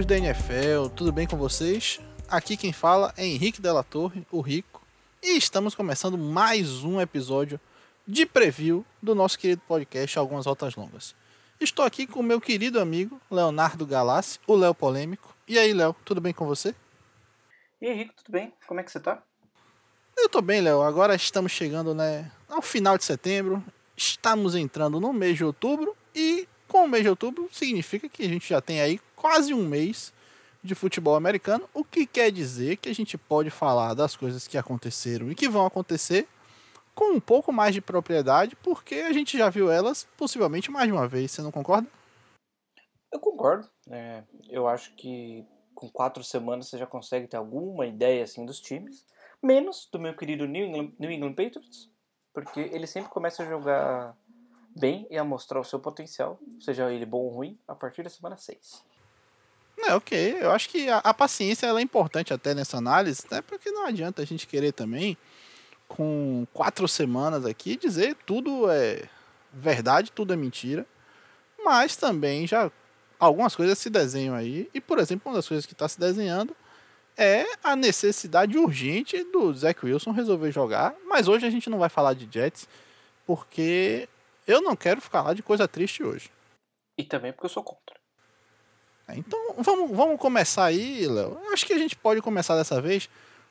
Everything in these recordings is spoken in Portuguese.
Amigos da NFL, tudo bem com vocês? Aqui quem fala é Henrique Della Torre, o Rico, e estamos começando mais um episódio de preview do nosso querido podcast Algumas Rotas Longas. Estou aqui com o meu querido amigo Leonardo Galassi, o Léo Polêmico. E aí, Léo, tudo bem com você? E aí, Rico, tudo bem? Como é que você tá? Eu tô bem, Léo. Agora estamos chegando né, ao final de setembro, estamos entrando no mês de outubro e com o mês de outubro significa que a gente já tem aí quase um mês de futebol americano, o que quer dizer que a gente pode falar das coisas que aconteceram e que vão acontecer com um pouco mais de propriedade, porque a gente já viu elas possivelmente mais de uma vez, você não concorda? Eu concordo. É, eu acho que com quatro semanas você já consegue ter alguma ideia assim dos times, menos do meu querido New England, New England Patriots, porque ele sempre começa a jogar bem e a mostrar o seu potencial, seja ele bom ou ruim, a partir da semana 6. É, ok. Eu acho que a, a paciência é importante até nessa análise, né? Porque não adianta a gente querer também, com quatro semanas aqui, dizer tudo é verdade, tudo é mentira. Mas também já algumas coisas se desenham aí. E, por exemplo, uma das coisas que está se desenhando é a necessidade urgente do Zach Wilson resolver jogar. Mas hoje a gente não vai falar de Jets, porque eu não quero ficar lá de coisa triste hoje. E também porque eu sou contra. Então vamos, vamos começar aí, Léo. Acho que a gente pode começar dessa vez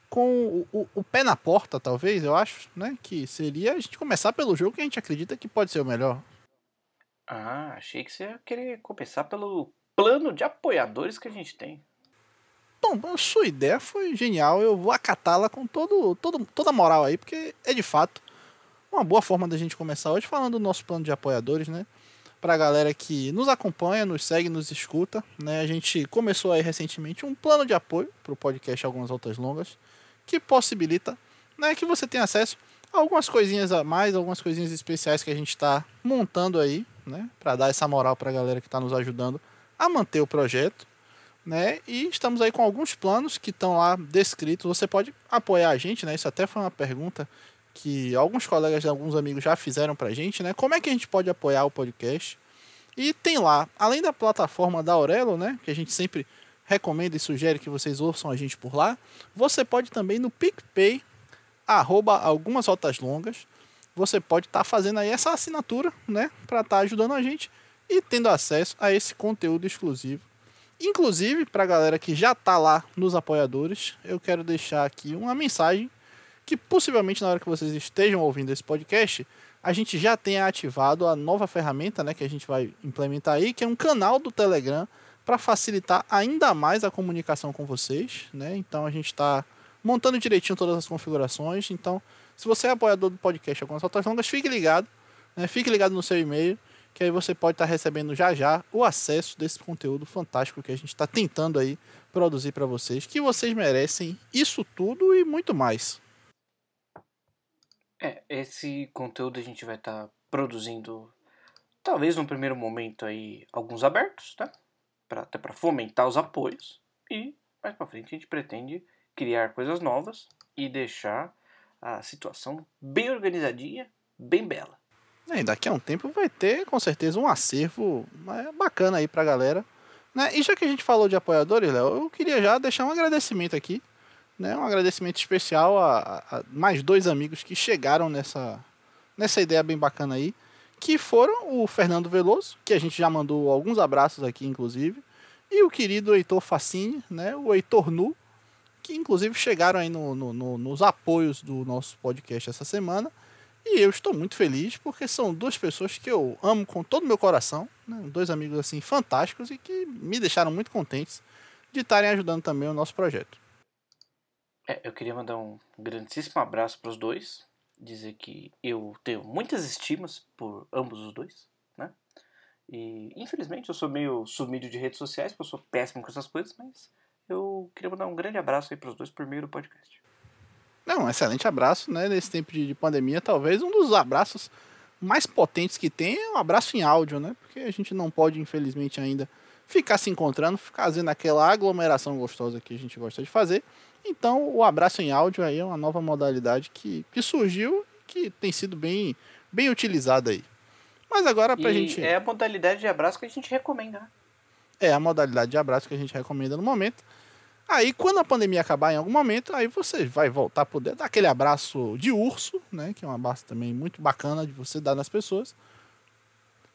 com o, o, o, pé na porta, talvez, eu acho, né? Que seria a gente começar pelo jogo que a gente acredita que pode ser o melhor. Ah, achei que você ia querer começar pelo plano de apoiadores que a gente tem. Bom, sua ideia foi genial. Eu vou acatá-la com todo, todo, toda a moral aí, porque é de fato uma boa forma da gente começar hoje falando do nosso plano de apoiadores, né? Pra galera que nos acompanha, nos segue, nos escuta, né? A gente começou aí recentemente um plano de apoio pro podcast Algumas Outras Longas, que possibilita né, que você tenha acesso a algumas coisinhas a mais, algumas coisinhas especiais que a gente está montando aí, né? Pra dar essa moral pra galera que está nos ajudando a manter o projeto. Né? E estamos aí com alguns planos que estão lá descritos. Você pode apoiar a gente, né? Isso até foi uma pergunta que alguns colegas alguns amigos já fizeram pra gente, né? Como é que a gente pode apoiar o podcast? E tem lá, além da plataforma da Aurelo, né? Que a gente sempre recomenda e sugere que vocês ouçam a gente por lá. Você pode também no PicPay, arroba algumas rotas longas. Você pode estar tá fazendo aí essa assinatura, né? Para estar tá ajudando a gente e tendo acesso a esse conteúdo exclusivo. Inclusive, para a galera que já está lá nos apoiadores, eu quero deixar aqui uma mensagem que possivelmente na hora que vocês estejam ouvindo esse podcast, a gente já tenha ativado a nova ferramenta né, que a gente vai implementar aí, que é um canal do Telegram para facilitar ainda mais a comunicação com vocês. Né? Então a gente está montando direitinho todas as configurações. Então, se você é apoiador do podcast Algumas Rotas Longas, fique ligado. Né? Fique ligado no seu e-mail, que aí você pode estar tá recebendo já já o acesso desse conteúdo fantástico que a gente está tentando aí produzir para vocês, que vocês merecem isso tudo e muito mais. É, esse conteúdo a gente vai estar tá produzindo, talvez no primeiro momento aí, alguns abertos, tá? Pra, até para fomentar os apoios. E mais para frente a gente pretende criar coisas novas e deixar a situação bem organizadinha, bem bela. É, e daqui a um tempo vai ter com certeza um acervo é, bacana aí pra galera. Né? E já que a gente falou de apoiadores, Léo, eu queria já deixar um agradecimento aqui né, um agradecimento especial a, a, mais dois amigos que chegaram nessa, nessa ideia bem bacana aí, que foram o Fernando Veloso, que a gente já mandou alguns abraços aqui, inclusive, e o querido Heitor Facine, né, o Heitor Nu, que inclusive chegaram aí no, no, no, nos apoios do nosso podcast essa semana. E eu estou muito feliz porque são duas pessoas que eu amo com todo o meu coração, né, dois amigos assim fantásticos e que me deixaram muito contentes de estarem ajudando também o nosso projeto. É, eu queria mandar um grandíssimo abraço para os dois, dizer que eu tenho muitas estimas por ambos os dois, né? E infelizmente eu sou meio sumido de redes sociais, porque eu sou péssimo com essas coisas, mas eu queria mandar um grande abraço aí para os dois por meio do podcast. Não, um excelente abraço, né? Nesse tempo de, de pandemia, talvez um dos abraços mais potentes que tem é um abraço em áudio, né? Porque a gente não pode, infelizmente, ainda ficar se encontrando, ficar fazendo aquela aglomeração gostosa que a gente gosta de fazer. Então, o abraço em áudio aí é uma nova modalidade que, que surgiu que tem sido bem, bem utilizada aí. Mas agora pra e gente. É a modalidade de abraço que a gente recomenda, né? é a modalidade de abraço que a gente recomenda no momento. Aí, quando a pandemia acabar em algum momento, aí você vai voltar a poder dar aquele abraço de urso, né? Que é um abraço também muito bacana de você dar nas pessoas.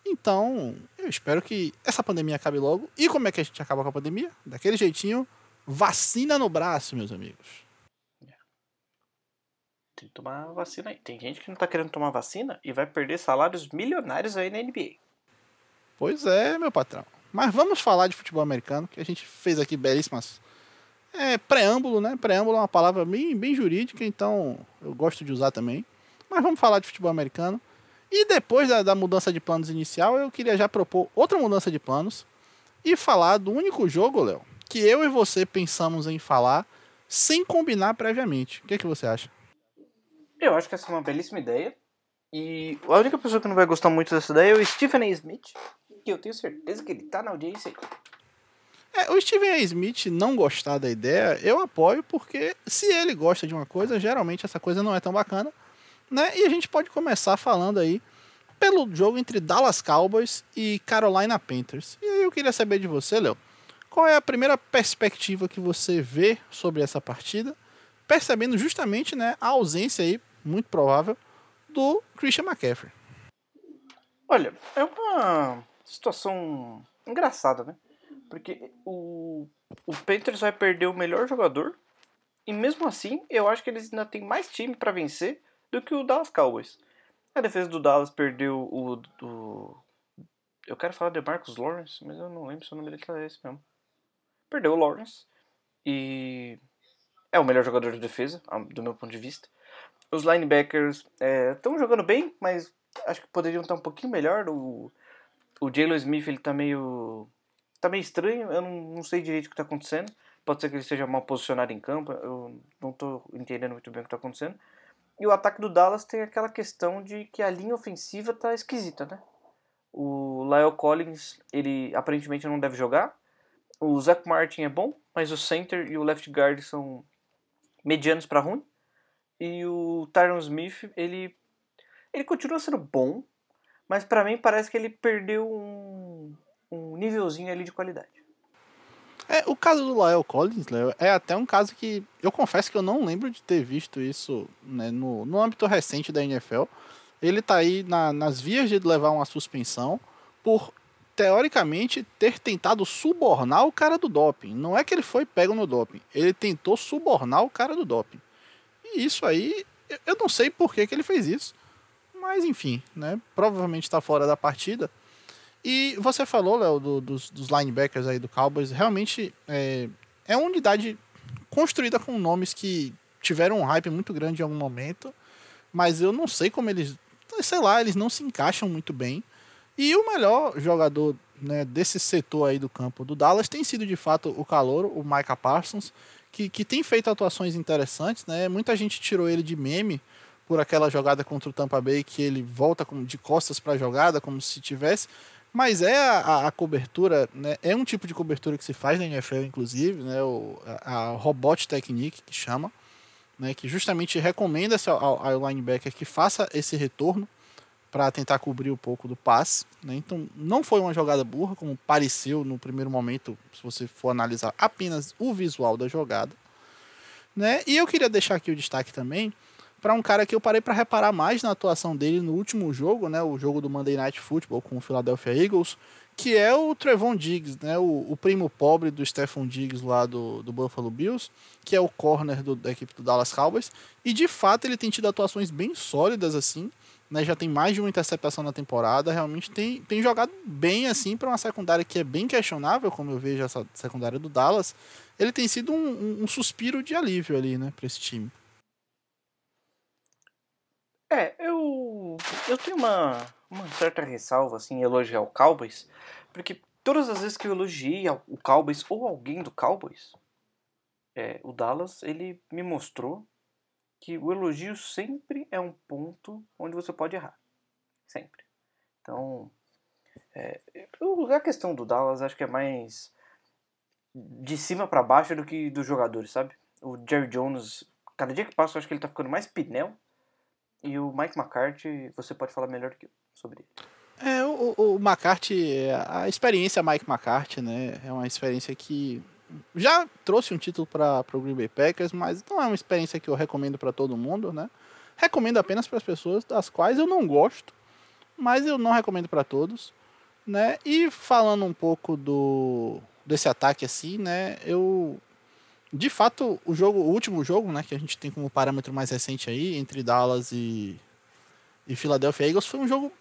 Então, eu espero que essa pandemia acabe logo. E como é que a gente acaba com a pandemia? Daquele jeitinho, vacina no braço, meus amigos. Tem que tomar vacina aí. Tem gente que não tá querendo tomar vacina e vai perder salários milionários aí na NBA. Pois é, meu patrão. Mas vamos falar de futebol americano, que a gente fez aqui belíssimas é, preâmbulo, né? Preâmbulo é uma palavra bem, bem jurídica, então eu gosto de usar também. Mas vamos falar de futebol americano. E depois da, da mudança de planos inicial, eu queria já propor outra mudança de planos e falar do único jogo, Léo, que eu e você pensamos em falar sem combinar previamente. O que, é que você acha? Eu acho que essa é uma belíssima ideia. E a única pessoa que não vai gostar muito dessa ideia é o Stephen A. Smith, que eu tenho certeza que ele tá na audiência. É, o Steven A. Smith não gostar da ideia, eu apoio, porque se ele gosta de uma coisa, geralmente essa coisa não é tão bacana. Né? E a gente pode começar falando aí pelo jogo entre Dallas Cowboys e Carolina Panthers. E aí eu queria saber de você, Léo, qual é a primeira perspectiva que você vê sobre essa partida, percebendo justamente né, a ausência aí, muito provável, do Christian McCaffrey. Olha, é uma situação engraçada, né? Porque o, o Panthers vai perder o melhor jogador. E mesmo assim, eu acho que eles ainda têm mais time para vencer do que o Dallas Cowboys. A defesa do Dallas perdeu o. o eu quero falar de Marcus Lawrence, mas eu não lembro se o nome dele é esse mesmo. Perdeu o Lawrence. E. É o melhor jogador de defesa, do meu ponto de vista. Os linebackers estão é, jogando bem, mas acho que poderiam estar um pouquinho melhor. O, o Jalen Smith ele tá meio tá meio estranho, eu não, não sei direito o que está acontecendo. Pode ser que ele esteja mal posicionado em campo, eu não estou entendendo muito bem o que está acontecendo. E o ataque do Dallas tem aquela questão de que a linha ofensiva tá esquisita, né? O Lyle Collins, ele aparentemente não deve jogar. O Zach Martin é bom, mas o center e o left guard são medianos para ruim. E o Tyron Smith, ele ele continua sendo bom, mas para mim parece que ele perdeu um, um nívelzinho ali de qualidade. É, o caso do Lyle Collins, é até um caso que eu confesso que eu não lembro de ter visto isso né, no, no âmbito recente da NFL. Ele tá aí na, nas vias de levar uma suspensão por, teoricamente, ter tentado subornar o cara do doping. Não é que ele foi pego no doping, ele tentou subornar o cara do doping. E isso aí, eu não sei por que, que ele fez isso. Mas enfim, né? Provavelmente está fora da partida. E você falou, Léo, do, dos, dos, linebackers aí do Cowboys, realmente é, é uma unidade construída com nomes que tiveram um hype muito grande em algum momento, mas eu não sei como eles, sei lá, eles não se encaixam muito bem. E o melhor jogador né, desse setor aí do campo do Dallas tem sido de fato o calor, o Micah Parsons, que, que tem feito atuações interessantes, né? Muita gente tirou ele de meme por aquela jogada contra o Tampa Bay que ele volta de costas para a jogada como se tivesse, mas é a, a, cobertura, né? É um tipo de cobertura que se faz na NFL, inclusive, né? O, a, a Robot Technique, que chama, né? Que justamente recomenda ao, ao linebacker que faça esse retorno para tentar cobrir um pouco do passe. Né? Então, não foi uma jogada burra, como pareceu no primeiro momento, se você for analisar apenas o visual da jogada. Né? E eu queria deixar aqui o destaque também para um cara que eu parei para reparar mais na atuação dele no último jogo, né, o jogo do Monday Night Football com o Philadelphia Eagles, que é o Trevon Diggs, né, o, o primo pobre do Stephon Diggs lá do, do Buffalo Bills, que é o corner do, da equipe do Dallas Cowboys, e de fato ele tem tido atuações bem sólidas assim, né, já tem mais de uma interceptação na temporada, realmente tem, tem jogado bem assim para uma secundária que é bem questionável, como eu vejo essa secundária do Dallas, ele tem sido um, um, um suspiro de alívio ali, né, para esse time. É, eu, eu tenho uma, uma certa ressalva assim, em elogiar o Cowboys, porque todas as vezes que eu elogiei o Cowboys ou alguém do Cowboys, é, o Dallas, ele me mostrou que o elogio sempre é um ponto onde você pode errar. Sempre. Então, é, a questão do Dallas acho que é mais de cima para baixo do que dos jogadores, sabe? O Jerry Jones, cada dia que passa, eu acho que ele tá ficando mais pinel e o Mike McCarthy, você pode falar melhor que eu sobre ele. É, o, o McCarthy, a experiência Mike McCarthy, né? É uma experiência que já trouxe um título para o Green Bay Packers, mas não é uma experiência que eu recomendo para todo mundo, né? Recomendo apenas para as pessoas das quais eu não gosto, mas eu não recomendo para todos, né? E falando um pouco do desse ataque assim, né? Eu de fato o jogo, o último jogo, né, que a gente tem como parâmetro mais recente aí entre Dallas e e Philadelphia Eagles foi um jogo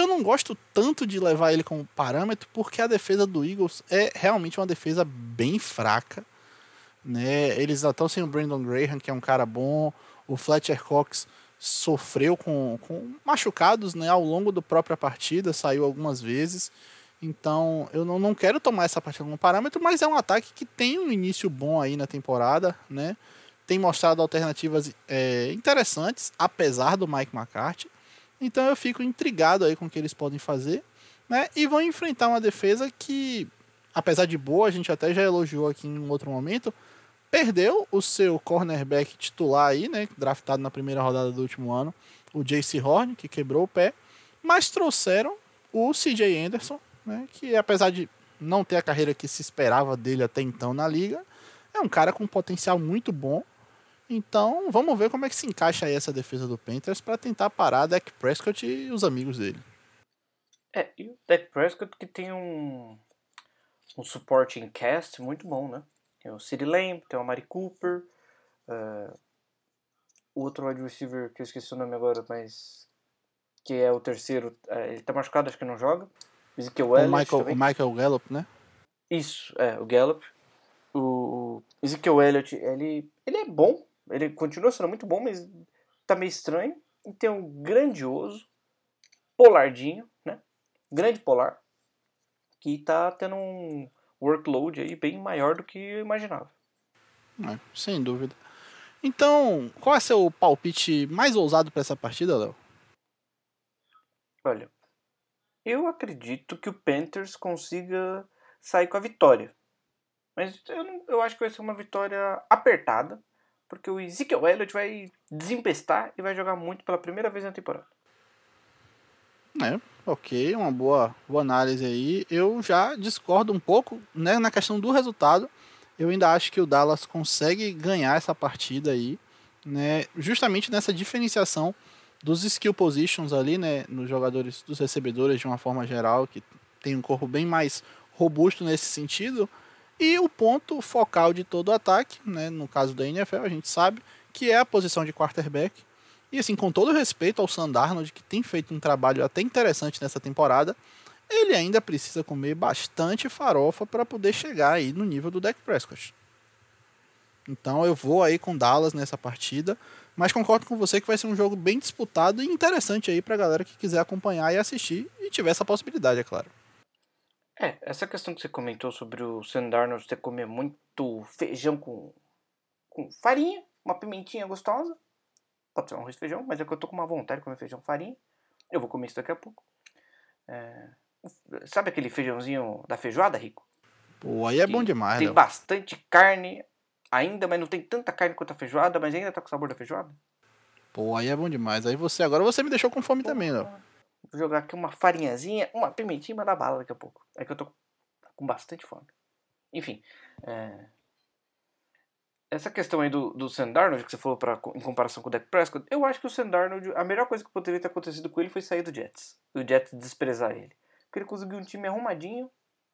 eu não gosto tanto de levar ele como parâmetro, porque a defesa do Eagles é realmente uma defesa bem fraca. Né? Eles estão sem o Brandon Graham, que é um cara bom. O Fletcher Cox sofreu com, com machucados né, ao longo da própria partida, saiu algumas vezes. Então eu não, não quero tomar essa partida como parâmetro, mas é um ataque que tem um início bom aí na temporada. Né? Tem mostrado alternativas é, interessantes, apesar do Mike McCarthy. Então eu fico intrigado aí com o que eles podem fazer, né? E vão enfrentar uma defesa que, apesar de boa, a gente até já elogiou aqui em um outro momento, perdeu o seu cornerback titular aí, né? Draftado na primeira rodada do último ano, o JC Horn, que quebrou o pé, mas trouxeram o CJ Anderson, né? Que apesar de não ter a carreira que se esperava dele até então na liga, é um cara com potencial muito bom então, vamos ver como é que se encaixa aí essa defesa do Panthers para tentar parar Dak Prescott e os amigos dele. É, e o Dak Prescott que tem um, um supporting cast muito bom, né? Tem o City Lamb, tem o Amari Cooper, uh, o outro wide receiver que eu esqueci o nome agora, mas que é o terceiro, uh, ele tá machucado, acho que não joga. Ezekiel Elliott o Michael, o Michael Gallup, né? Isso, é, o Gallup. O Ezekiel Elliott, ele, ele é bom, ele continua sendo muito bom, mas tá meio estranho. E tem um grandioso Polardinho, né? Grande Polar, que tá tendo um workload aí bem maior do que eu imaginava. É, sem dúvida. Então, qual é seu palpite mais ousado para essa partida, Léo? Olha, eu acredito que o Panthers consiga sair com a vitória. Mas eu, não, eu acho que vai ser uma vitória apertada porque o Ezekiel Elliott vai desempestar e vai jogar muito pela primeira vez na temporada. É, ok, uma boa, boa análise aí. Eu já discordo um pouco né, na questão do resultado. Eu ainda acho que o Dallas consegue ganhar essa partida aí, né, justamente nessa diferenciação dos skill positions ali, né, nos jogadores, dos recebedores de uma forma geral, que tem um corpo bem mais robusto nesse sentido. E o ponto focal de todo o ataque, né, no caso da NFL, a gente sabe que é a posição de quarterback. E assim, com todo respeito ao Sandarnold, que tem feito um trabalho até interessante nessa temporada, ele ainda precisa comer bastante farofa para poder chegar aí no nível do Dak Prescott. Então eu vou aí com Dallas nessa partida, mas concordo com você que vai ser um jogo bem disputado e interessante aí para a galera que quiser acompanhar e assistir e tiver essa possibilidade, é claro. É, essa questão que você comentou sobre o Sam Darnold ter comer muito feijão com, com farinha, uma pimentinha gostosa. Pode ser um arroz e feijão, mas é que eu tô com uma vontade de comer feijão farinha. Eu vou comer isso daqui a pouco. É, sabe aquele feijãozinho da feijoada, Rico? Pô, aí é que bom demais, Tem bastante carne ainda, mas não tem tanta carne quanto a feijoada, mas ainda tá com o sabor da feijoada. Pô, aí é bom demais. Aí você agora você me deixou com fome Pô, também, Léo. Vou jogar aqui uma farinhazinha, uma pimentinha da bala daqui a pouco. É que eu tô com bastante fome. Enfim. É... Essa questão aí do, do Sandarnold, que você falou pra, em comparação com o Dak Prescott, eu acho que o Sandarnold, a melhor coisa que poderia ter acontecido com ele foi sair do Jets. O Jets desprezar ele. Porque ele conseguiu um time arrumadinho,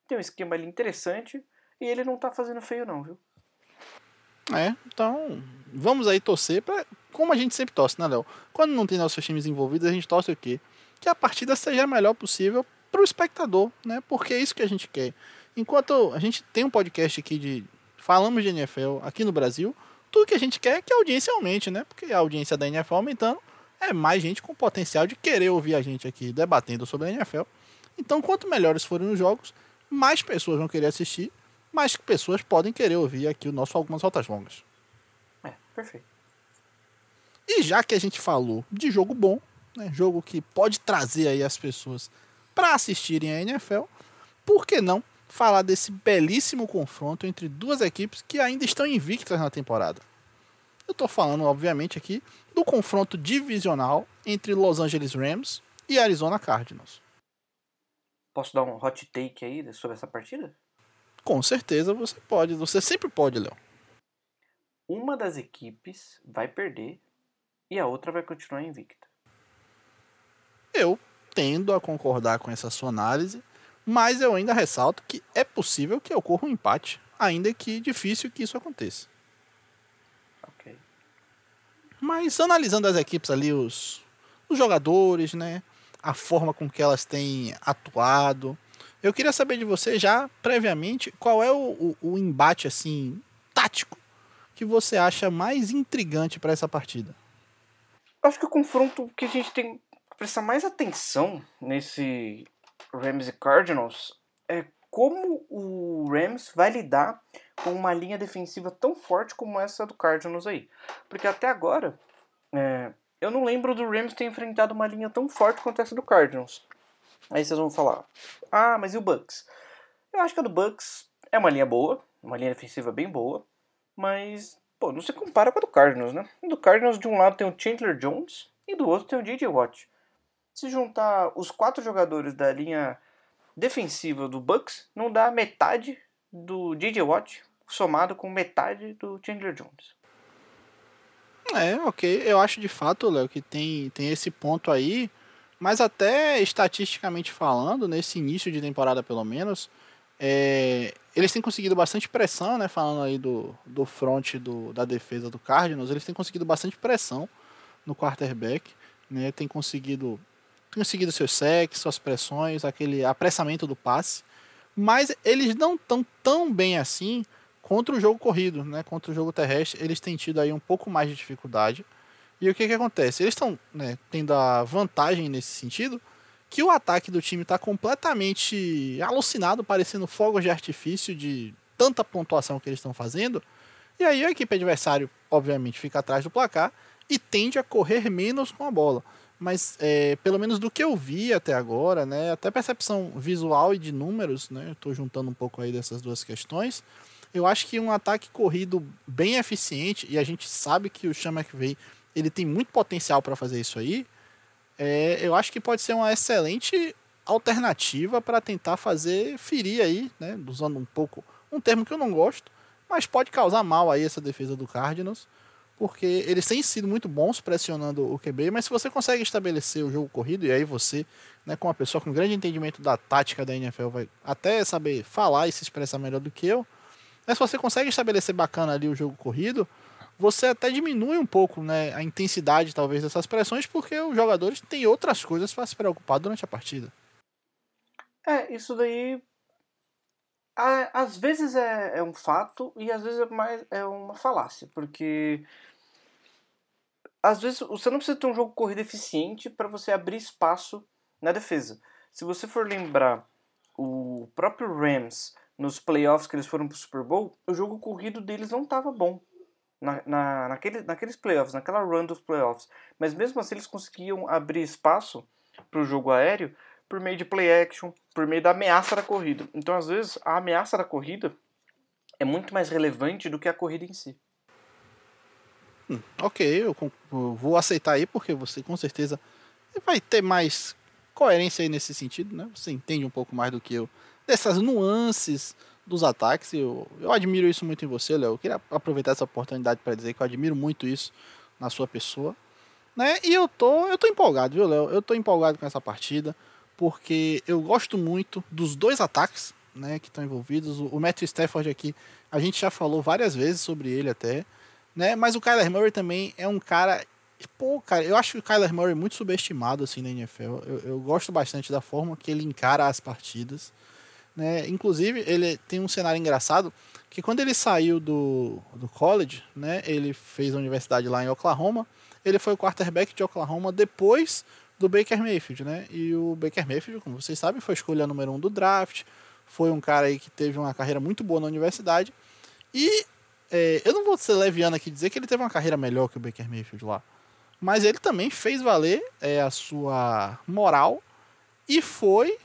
tem um esquema ali interessante, e ele não tá fazendo feio não, viu? É, então vamos aí torcer para como a gente sempre torce, né, Léo? Quando não tem nossos times envolvidos, a gente torce o quê? Que a partida seja a melhor possível para o espectador, né? Porque é isso que a gente quer. Enquanto a gente tem um podcast aqui de falamos de NFL aqui no Brasil, tudo que a gente quer é que a audiência aumente, né? Porque a audiência da NFL aumentando é mais gente com potencial de querer ouvir a gente aqui debatendo sobre a NFL. Então, quanto melhores forem os jogos, mais pessoas vão querer assistir, mais pessoas podem querer ouvir aqui o nosso algumas rotas longas. É, perfeito. E já que a gente falou de jogo bom, né, jogo que pode trazer aí as pessoas para assistirem a NFL, por que não falar desse belíssimo confronto entre duas equipes que ainda estão invictas na temporada? Eu estou falando, obviamente, aqui do confronto divisional entre Los Angeles Rams e Arizona Cardinals. Posso dar um hot take aí sobre essa partida? Com certeza você pode. Você sempre pode, Léo. Uma das equipes vai perder e a outra vai continuar invicta. Eu tendo a concordar com essa sua análise, mas eu ainda ressalto que é possível que ocorra um empate, ainda que difícil que isso aconteça. Ok. Mas analisando as equipes ali, os, os jogadores, né? A forma com que elas têm atuado. Eu queria saber de você já, previamente, qual é o, o, o embate, assim, tático que você acha mais intrigante para essa partida? Acho que o confronto que a gente tem prestar mais atenção nesse Rams e Cardinals é como o Rams vai lidar com uma linha defensiva tão forte como essa do Cardinals aí. Porque até agora, é, eu não lembro do Rams ter enfrentado uma linha tão forte quanto essa do Cardinals. Aí vocês vão falar, ah, mas e o Bucks? Eu acho que a do Bucks é uma linha boa, uma linha defensiva bem boa, mas, pô, não se compara com a do Cardinals, né? Do Cardinals, de um lado tem o Chandler Jones e do outro tem o J.J. Watt. Se juntar os quatro jogadores da linha defensiva do Bucks, não dá metade do J.J. Watt somado com metade do Chandler Jones. É, ok. Eu acho de fato, Léo, que tem, tem esse ponto aí, mas até estatisticamente falando, nesse início de temporada pelo menos, é, eles têm conseguido bastante pressão, né? Falando aí do, do front do, da defesa do Cardinals, eles têm conseguido bastante pressão no quarterback, né? Tem conseguido, conseguido seus sacks, suas pressões, aquele apressamento do passe, mas eles não estão tão bem assim contra o jogo corrido, né? Contra o jogo terrestre, eles têm tido aí um pouco mais de dificuldade. E o que que acontece? Eles estão né, tendo a vantagem nesse sentido, que o ataque do time está completamente alucinado, parecendo fogos de artifício de tanta pontuação que eles estão fazendo. E aí a equipe adversário, obviamente, fica atrás do placar e tende a correr menos com a bola. Mas é, pelo menos do que eu vi até agora, né, até percepção visual e de números, né, estou juntando um pouco aí dessas duas questões. Eu acho que um ataque corrido bem eficiente e a gente sabe que o Sean McVay ele tem muito potencial para fazer isso aí é, eu acho que pode ser uma excelente alternativa para tentar fazer ferir aí, né, usando um pouco um termo que eu não gosto, mas pode causar mal aí essa defesa do Cardinals, porque eles têm sido muito bons pressionando o QB, mas se você consegue estabelecer o jogo corrido e aí você, né, com uma pessoa com grande entendimento da tática da NFL vai até saber falar e se expressar melhor do que eu, mas se você consegue estabelecer bacana ali o jogo corrido, você até diminui um pouco né, a intensidade, talvez, dessas pressões, porque os jogadores têm outras coisas para se preocupar durante a partida. É, isso daí. Às vezes é, é um fato e às vezes é, mais, é uma falácia, porque. Às vezes você não precisa ter um jogo corrido eficiente para você abrir espaço na defesa. Se você for lembrar o próprio Rams nos playoffs que eles foram para o Super Bowl, o jogo corrido deles não estava bom na, na, naquele, naqueles playoffs, naquela run dos playoffs. Mas mesmo assim eles conseguiam abrir espaço para o jogo aéreo por meio de play action, por meio da ameaça da corrida. Então, às vezes, a ameaça da corrida é muito mais relevante do que a corrida em si. Hum, ok, eu, eu vou aceitar aí, porque você com certeza vai ter mais coerência aí nesse sentido, né? Você entende um pouco mais do que eu dessas nuances dos ataques. Eu, eu admiro isso muito em você, Léo. Eu queria aproveitar essa oportunidade para dizer que eu admiro muito isso na sua pessoa. Né? E eu tô, eu tô empolgado, viu, Léo? Eu tô empolgado com essa partida, porque eu gosto muito dos dois ataques né, que estão envolvidos. O, Matthew Stafford aqui, a gente já falou várias vezes sobre ele até. Né? Mas o Kyler Murray também é um cara. Pô, cara, eu acho que o Kyler Murray é muito subestimado assim na NFL. Eu, eu gosto bastante da forma que ele encara as partidas. Né? Inclusive, ele tem um cenário engraçado que quando ele saiu do, do college, né, ele fez a universidade lá em Oklahoma, ele foi o quarterback de Oklahoma depois do Baker Mayfield, né? E o Baker Mayfield, como vocês sabem, foi a escolha número um do draft, foi um cara aí que teve uma carreira muito boa na universidade. E é, eu não vou ser leviano aqui dizer que ele teve uma carreira melhor que o Baker Mayfield lá. Mas ele também fez valer é, a sua moral e foi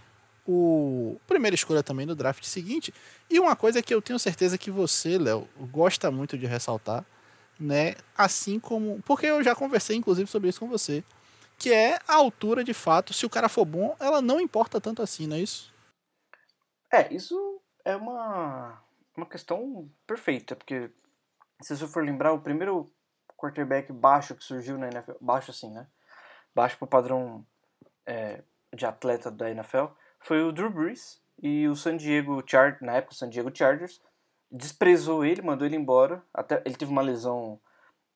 o primeira escolha também do draft seguinte. E uma coisa que eu tenho certeza que você, Léo, gosta muito de ressaltar, né? Assim como. Porque eu já conversei, inclusive, sobre isso com você. Que é a altura de fato. Se o cara for bom, ela não importa tanto assim, não é isso? É, isso é uma, uma questão perfeita, porque se você for lembrar, o primeiro quarterback baixo que surgiu na NFL, baixo assim, né? Baixo pro padrão é, de atleta da NFL, foi o Drew Brees e o San Diego Chargers, na época o San Diego Chargers, desprezou ele, mandou ele embora, até ele teve uma lesão,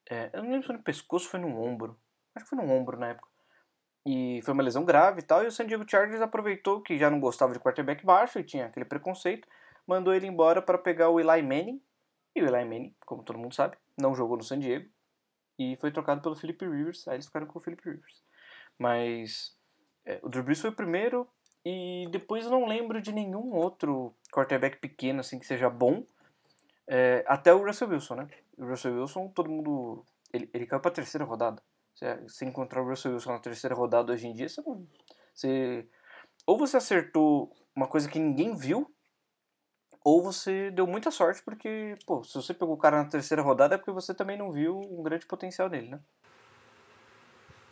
é, eu não lembro se foi no pescoço foi no ombro, acho que foi no ombro na época, e foi uma lesão grave e tal, e o San Diego Chargers aproveitou que já não gostava de quarterback baixo e tinha aquele preconceito, mandou ele embora para pegar o Eli Manning, e o Eli Manning, como todo mundo sabe, não jogou no San Diego, e foi trocado pelo Philip Rivers, aí eles ficaram com o Philip Rivers. Mas é, o Drew Brees foi o primeiro, e depois eu não lembro de nenhum outro quarterback pequeno assim que seja bom. É, até o Russell Wilson, né? O Russell Wilson, todo mundo. Ele, ele caiu pra terceira rodada. Você encontrar o Russell Wilson na terceira rodada hoje em dia, você, você. Ou você acertou uma coisa que ninguém viu, ou você deu muita sorte, porque, pô, se você pegou o cara na terceira rodada é porque você também não viu um grande potencial dele, né?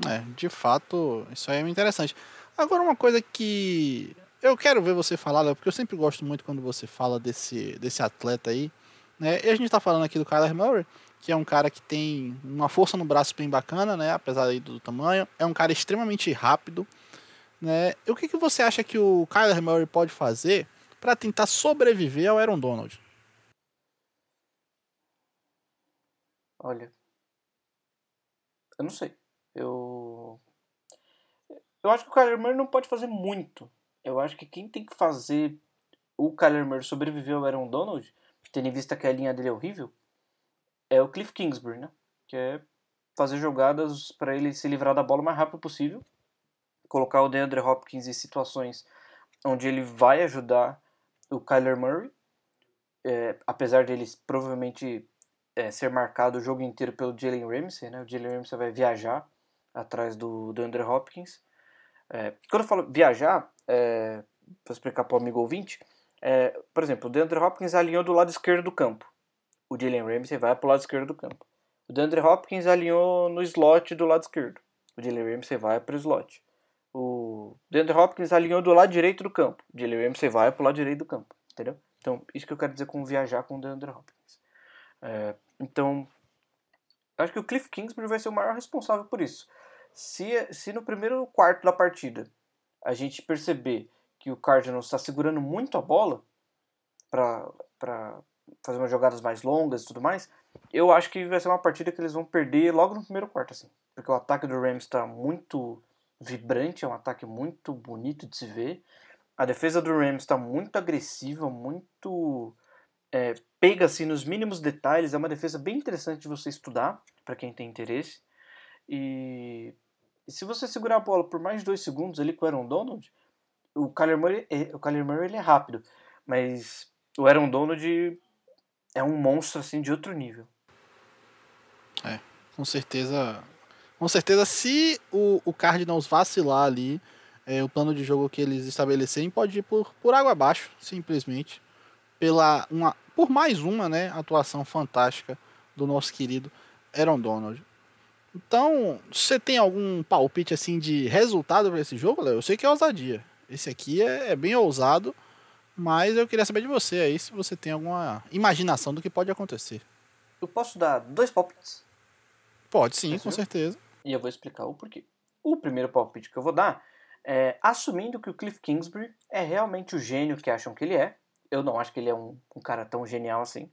É, de fato, isso aí é interessante. Agora, uma coisa que eu quero ver você falar, porque eu sempre gosto muito quando você fala desse, desse atleta aí. Né? E a gente está falando aqui do Kyler Murray, que é um cara que tem uma força no braço bem bacana, né? apesar do tamanho. É um cara extremamente rápido. Né? E o que, que você acha que o Kyler Murray pode fazer para tentar sobreviver ao Aaron Donald? Olha, eu não sei. Eu eu acho que o Kyler Murray não pode fazer muito. Eu acho que quem tem que fazer o Kyler Murray sobreviver ao Aaron Donald, tendo em vista que a linha dele é horrível, é o Cliff Kingsbury, né? Que é fazer jogadas para ele se livrar da bola o mais rápido possível, colocar o DeAndre Hopkins em situações onde ele vai ajudar o Kyler Murray, é, apesar dele provavelmente é, ser marcado o jogo inteiro pelo Jalen Ramsey, né? O Jalen Ramsey vai viajar atrás do DeAndre Hopkins é, quando eu falo viajar, é, para explicar para o amigo ouvinte, é, por exemplo, o DeAndre Hopkins alinhou do lado esquerdo do campo. O Jalen Ramsey vai para o lado esquerdo do campo. O DeAndre Hopkins alinhou no slot do lado esquerdo. O Jalen Ramsey vai para o slot. O DeAndre Hopkins alinhou do lado direito do campo. O Jalen Ramsey vai para o lado direito do campo. Entendeu? Então, isso que eu quero dizer com viajar com o DeAndre Hopkins. É, então, acho que o Cliff Kingsbury vai ser o maior responsável por isso. Se, se no primeiro quarto da partida a gente perceber que o Cardinals está segurando muito a bola para fazer umas jogadas mais longas e tudo mais, eu acho que vai ser uma partida que eles vão perder logo no primeiro quarto, assim. Porque o ataque do Rams está muito vibrante, é um ataque muito bonito de se ver. A defesa do Rams está muito agressiva, muito é, pega assim nos mínimos detalhes. É uma defesa bem interessante de você estudar para quem tem interesse. E e se você segurar a bola por mais de dois segundos ali com o Aaron Donald, o Kyler Murray, é, o Kyler Murray ele é rápido, mas o Aaron Donald é um monstro assim de outro nível. É, com certeza. Com certeza, se o, o Cardinals vacilar ali, é, o plano de jogo que eles estabelecerem pode ir por, por água abaixo, simplesmente. Pela uma, por mais uma né, atuação fantástica do nosso querido Aaron Donald. Então, você tem algum palpite assim de resultado para esse jogo, Léo? Eu sei que é ousadia. Esse aqui é, é, bem ousado, mas eu queria saber de você aí se você tem alguma imaginação do que pode acontecer. Eu posso dar dois palpites? Pode sim, com certeza. E eu vou explicar o porquê. O primeiro palpite que eu vou dar é assumindo que o Cliff Kingsbury é realmente o gênio que acham que ele é. Eu não acho que ele é um, um cara tão genial assim.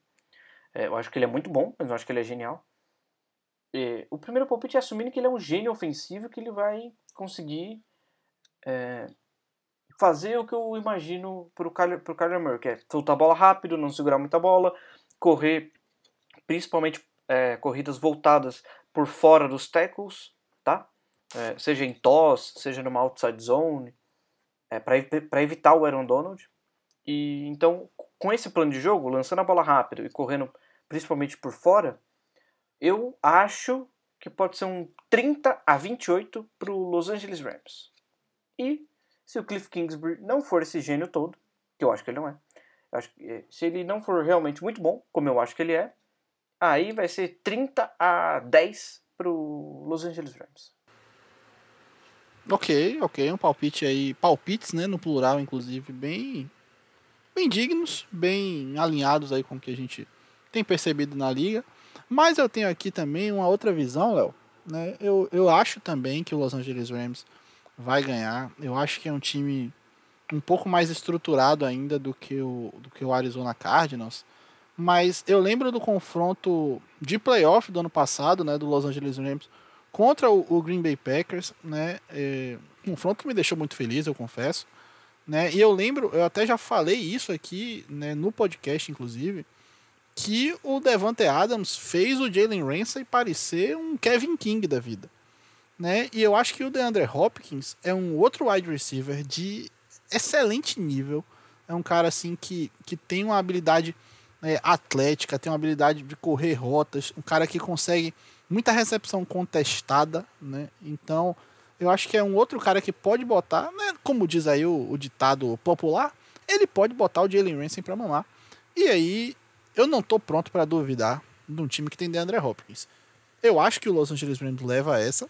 É, eu acho que ele é muito bom, mas não acho que ele é genial. É, o primeiro palpite é assumindo que ele é um gênio ofensivo que ele vai conseguir é, fazer o que eu imagino para o Kyler, Murray, que é soltar a bola rápido, não segurar muita bola, correr, principalmente é, corridas voltadas por fora dos tackles, tá? É, seja em toss, seja numa outside zone, é, para evitar o Aaron Donald. E então, com esse plano de jogo, lançando a bola rápido e correndo principalmente por fora, eu acho que pode ser um 30 a 28 para o Los Angeles Rams. E se o Cliff Kingsbury não for esse gênio todo, que eu acho que ele não é, que, eh, se ele não for realmente muito bom, como eu acho que ele é, aí vai ser 30 a 10 para o Los Angeles Rams. Ok, ok, um palpite aí, palpites, né, no plural, inclusive, bem bem dignos, bem alinhados aí com o que a gente tem percebido na liga. Mas eu tenho aqui também uma outra visão, Léo. Né? Eu, eu acho também que o Los Angeles Rams vai ganhar. Eu acho que é um time um pouco mais estruturado ainda do que o, do que o Arizona Cardinals. Mas eu lembro do confronto de playoff do ano passado, né, do Los Angeles Rams contra o, o Green Bay Packers, né, é, confronto que me deixou muito feliz, eu confesso, né, e eu lembro, eu até já falei isso aqui, né, no podcast, inclusive, que o Devante Adams fez o Jalen Ramsey parecer um Kevin King da vida, né, e eu acho que o DeAndre Hopkins é um outro wide receiver de excelente nível, é um cara assim que, que tem uma habilidade é, atlética, tem uma habilidade de correr rotas, um cara que consegue muita recepção contestada, né? Então, eu acho que é um outro cara que pode botar, né? Como diz aí o, o ditado popular, ele pode botar o Jalen Ramsey para mamar. E aí, eu não tô pronto para duvidar de um time que tem DeAndre Hopkins. Eu acho que o Los Angeles Rams leva essa,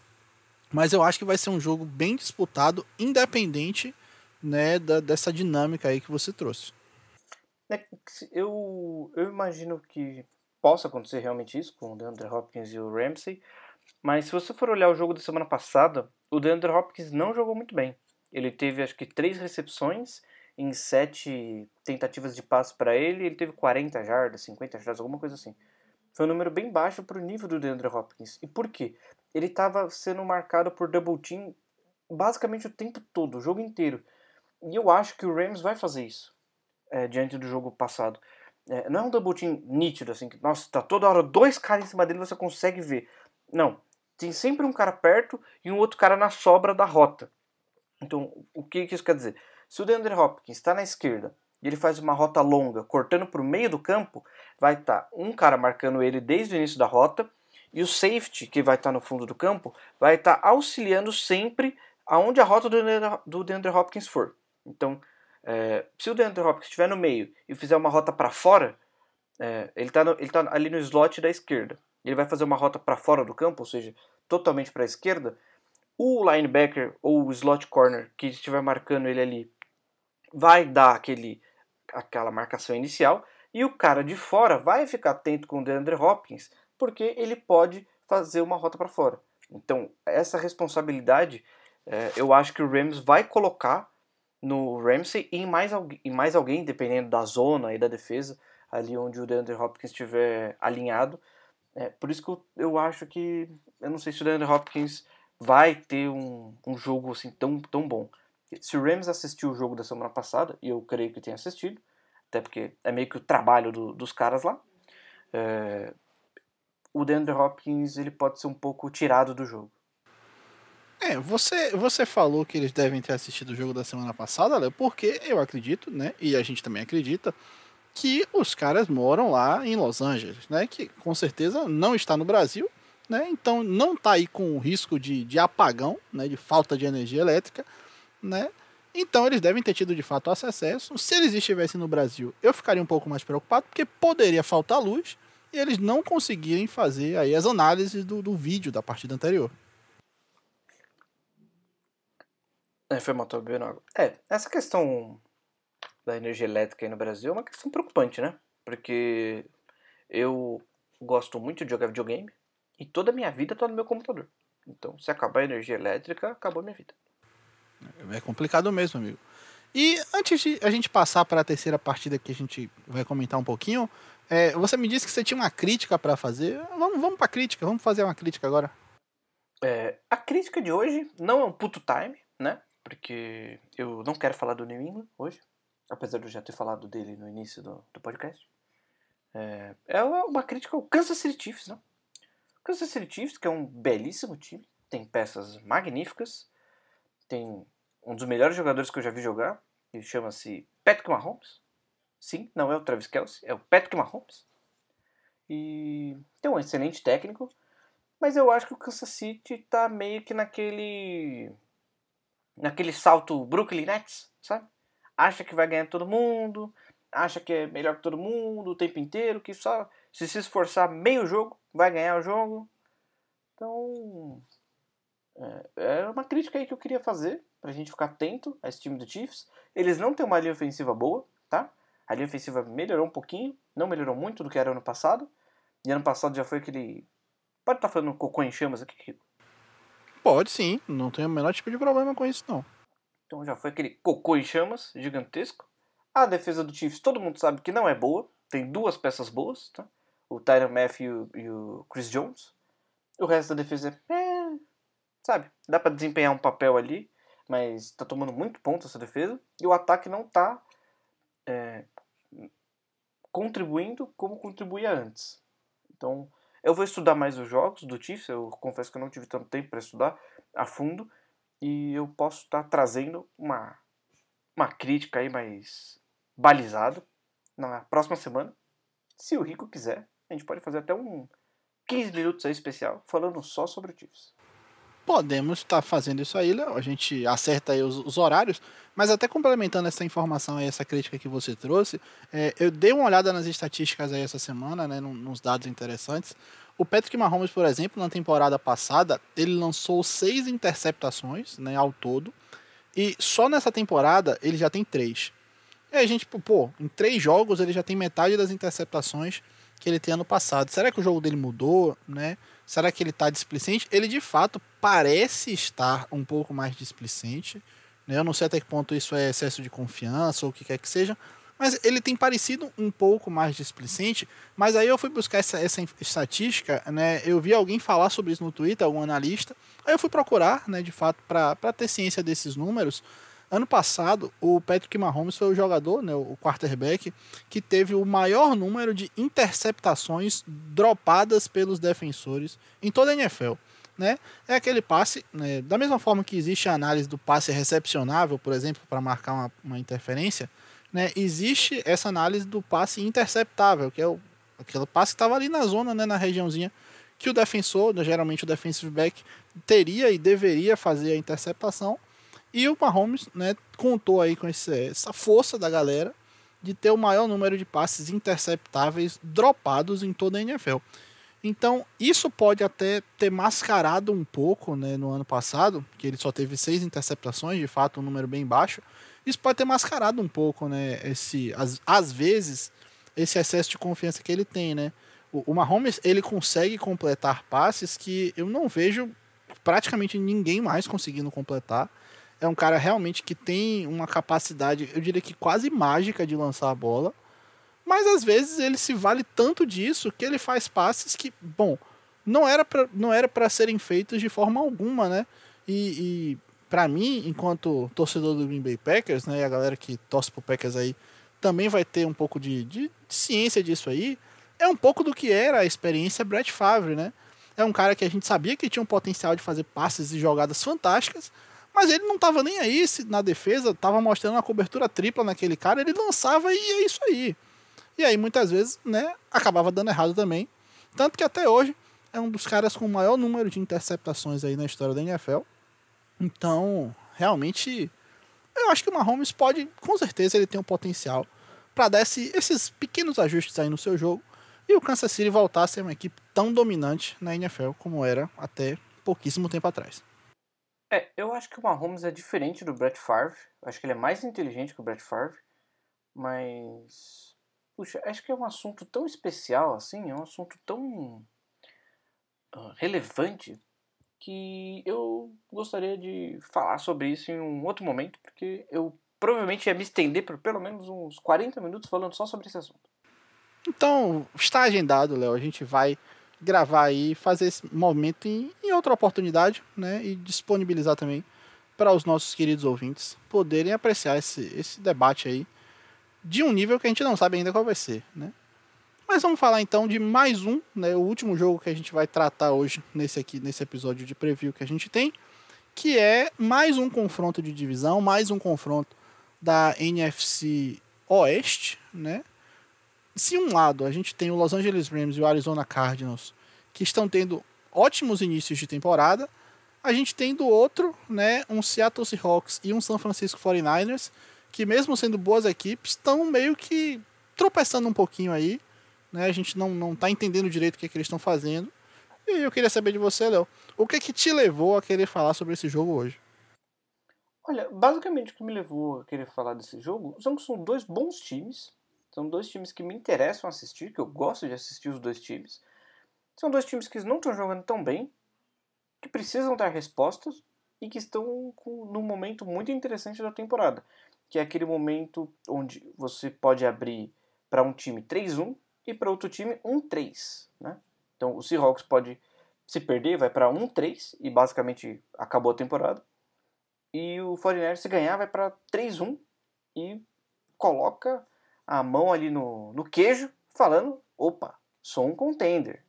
mas eu acho que vai ser um jogo bem disputado, independente né, da, dessa dinâmica aí que você trouxe. É, eu, eu imagino que possa acontecer realmente isso com o DeAndre Hopkins e o Ramsey, mas se você for olhar o jogo da semana passada, o DeAndre Hopkins não jogou muito bem. Ele teve acho que três recepções em sete tentativas de passe para ele, ele teve 40 jardas, 50 jardas, alguma coisa assim. Foi um número bem baixo para o nível do DeAndre Hopkins. E por quê? Ele estava sendo marcado por double team basicamente o tempo todo, o jogo inteiro. E eu acho que o Rams vai fazer isso é, diante do jogo passado. É, não é um double team nítido, assim, que, nossa, tá toda hora dois caras em cima dele você consegue ver. Não. Tem sempre um cara perto e um outro cara na sobra da rota. Então, o que, que isso quer dizer? Se o DeAndre Hopkins está na esquerda e ele faz uma rota longa, cortando para o meio do campo, vai estar tá um cara marcando ele desde o início da rota e o safety, que vai estar tá no fundo do campo, vai estar tá auxiliando sempre aonde a rota do DeAndre Hopkins for. Então, é, se o DeAndre Hopkins estiver no meio e fizer uma rota para fora, é, ele está tá ali no slot da esquerda. Ele vai fazer uma rota para fora do campo, ou seja, totalmente para a esquerda. O linebacker ou o slot corner que estiver marcando ele ali vai dar aquele, aquela marcação inicial e o cara de fora vai ficar atento com o DeAndre Hopkins porque ele pode fazer uma rota para fora. Então, essa responsabilidade é, eu acho que o Rams vai colocar no Ramsey e em mais, em mais alguém, dependendo da zona e da defesa, ali onde o DeAndre Hopkins estiver alinhado. É, por isso que eu, eu acho que. Eu não sei se o DeAndre Hopkins vai ter um, um jogo assim tão, tão bom. Se o Rams assistiu o jogo da semana passada, e eu creio que tenha assistido, até porque é meio que o trabalho do, dos caras lá, é, o DeAndre Hopkins ele pode ser um pouco tirado do jogo. É, você, você falou que eles devem ter assistido o jogo da semana passada, Léo, porque eu acredito, né, e a gente também acredita, que os caras moram lá em Los Angeles, né, que com certeza não está no Brasil, né, então não está aí com o risco de, de apagão, né, de falta de energia elétrica, né, então eles devem ter tido de fato acesso. Se eles estivessem no Brasil, eu ficaria um pouco mais preocupado, porque poderia faltar luz e eles não conseguirem fazer aí as análises do, do vídeo da partida anterior. É, foi motor bebendo. É, essa questão da energia elétrica aí no Brasil é uma questão preocupante, né? Porque eu gosto muito de jogar videogame e toda a minha vida tá no meu computador. Então, se acabar a energia elétrica, acabou a minha vida. É complicado mesmo, amigo. E antes de a gente passar para a terceira partida que a gente vai comentar um pouquinho, é, você me disse que você tinha uma crítica para fazer. Vamos, vamos para crítica, vamos fazer uma crítica agora. É, a crítica de hoje não é um puto time, né? porque eu não quero falar do New England hoje, apesar de eu já ter falado dele no início do, do podcast. É, é uma crítica ao Kansas City Chiefs, não? Kansas City Chiefs, que é um belíssimo time, tem peças magníficas, tem um dos melhores jogadores que eu já vi jogar, que chama-se Patrick Mahomes. Sim, não é o Travis Kelsey, é o Patrick Mahomes. E tem um excelente técnico, mas eu acho que o Kansas City tá meio que naquele naquele salto Brooklyn Nets, sabe? Acha que vai ganhar todo mundo, acha que é melhor que todo mundo o tempo inteiro, que só se se esforçar meio jogo vai ganhar o jogo. Então, é, é uma crítica aí que eu queria fazer pra gente ficar atento a esse time do Chiefs. Eles não têm uma linha ofensiva boa, tá? A linha ofensiva melhorou um pouquinho, não melhorou muito do que era ano passado. E ano passado já foi aquele. Pode estar tá falando cocô em chamas aqui, Kiko? Pode sim, não tenho o menor tipo de problema com isso, não. Então já foi aquele cocô em chamas gigantesco. A defesa do Chiefs todo mundo sabe que não é boa. Tem duas peças boas, tá? O Tyron Matthew e o Chris Jones. O resto da defesa é. Sabe? Dá para desempenhar um papel ali, mas tá tomando muito ponto essa defesa. E o ataque não tá é, contribuindo como contribuía antes. Então, eu vou estudar mais os jogos do Chiefs. Eu confesso que eu não tive tanto tempo para estudar a fundo. E eu posso estar tá trazendo uma, uma crítica aí mais balizada na próxima semana. Se o Rico quiser, a gente pode fazer até um 15 minutos aí especial falando só sobre o Chiefs. Podemos estar tá fazendo isso aí, Léo. A gente acerta aí os, os, horários. Mas até complementando essa informação aí, essa crítica que você trouxe, é, eu dei uma olhada nas estatísticas aí essa semana, né, nos dados interessantes. O Patrick Mahomes, por exemplo, na temporada passada, ele lançou seis interceptações, né, ao todo. E só nessa temporada ele já tem três. E a gente, pô, em três jogos ele já tem metade das interceptações que ele tem ano passado. Será que o jogo dele mudou, né? Será que ele está displicente? Ele de fato parece estar um pouco mais displicente. Né? Eu não sei até que ponto isso é excesso de confiança ou o que quer que seja, mas ele tem parecido um pouco mais displicente. Mas aí eu fui buscar essa, essa estatística, né? Eu vi alguém falar sobre isso no Twitter, algum analista. Aí eu fui procurar, né, de fato, para ter ciência desses números. Ano passado, o Patrick Mahomes foi o jogador, né, o quarterback, que teve o maior número de interceptações dropadas pelos defensores em toda a NFL. Né? É aquele passe, né, da mesma forma que existe a análise do passe recepcionável, por exemplo, para marcar uma, uma interferência, né, existe essa análise do passe interceptável, que é o, aquele passe que estava ali na zona, né, na regiãozinha, que o defensor, geralmente o defensive back, teria e deveria fazer a interceptação e o Mahomes né, contou aí com esse, essa força da galera de ter o maior número de passes interceptáveis dropados em toda a NFL. Então, isso pode até ter mascarado um pouco né, no ano passado, que ele só teve seis interceptações, de fato, um número bem baixo. Isso pode ter mascarado um pouco, né, esse, às, às vezes, esse excesso de confiança que ele tem, né? O, o Mahomes, ele consegue completar passes que eu não vejo praticamente ninguém mais conseguindo completar é um cara realmente que tem uma capacidade, eu diria que quase mágica de lançar a bola. Mas às vezes ele se vale tanto disso que ele faz passes que, bom, não era não era para serem feitos de forma alguma, né? E, e para mim, enquanto torcedor do Green Bay Packers, né, e a galera que torce pro Packers aí também vai ter um pouco de, de, de ciência disso aí, é um pouco do que era a experiência Brett Favre, né? É um cara que a gente sabia que tinha um potencial de fazer passes e jogadas fantásticas, mas ele não estava nem aí se na defesa, estava mostrando uma cobertura tripla naquele cara, ele lançava e é isso aí. E aí muitas vezes, né, acabava dando errado também. Tanto que até hoje é um dos caras com o maior número de interceptações aí na história da NFL. Então, realmente, eu acho que o Mahomes pode, com certeza, ele tem um potencial para dar esse, esses pequenos ajustes aí no seu jogo e o Kansas City voltar a ser uma equipe tão dominante na NFL como era até pouquíssimo tempo atrás. É, eu acho que o Mahomes é diferente do Brett Favre. Eu acho que ele é mais inteligente que o Brett Favre. Mas. Puxa, acho que é um assunto tão especial assim, é um assunto tão uh, relevante que eu gostaria de falar sobre isso em um outro momento, porque eu provavelmente ia me estender por pelo menos uns 40 minutos falando só sobre esse assunto. Então, está agendado, Léo. A gente vai gravar aí, fazer esse momento em, em outra oportunidade, né? E disponibilizar também para os nossos queridos ouvintes poderem apreciar esse, esse debate aí de um nível que a gente não sabe ainda qual vai ser, né? Mas vamos falar então de mais um, né, o último jogo que a gente vai tratar hoje nesse aqui nesse episódio de preview que a gente tem, que é mais um confronto de divisão, mais um confronto da NFC Oeste, né? Se um lado a gente tem o Los Angeles Rams e o Arizona Cardinals que estão tendo ótimos inícios de temporada, a gente tem do outro, né, um Seattle Seahawks e um San Francisco 49ers, que mesmo sendo boas equipes, estão meio que tropeçando um pouquinho aí, né? A gente não não tá entendendo direito o que, é que eles estão fazendo. E eu queria saber de você, Léo, o que é que te levou a querer falar sobre esse jogo hoje? Olha, basicamente o que me levou a querer falar desse jogo são que são dois bons times São dois times que me interessam assistir, que eu gosto de assistir os dois times. São dois times que não estão jogando tão bem, que precisam dar respostas e que estão com, num momento muito interessante da temporada, que é aquele momento onde você pode abrir para um time 3-1 e para outro time 1-3, né? Então o Seahawks pode se perder, vai para 1-3 e basicamente acabou a temporada. E o 49ers se ganhar vai para 3-1 e coloca a mão ali no, no queijo, falando: opa, sou um contender.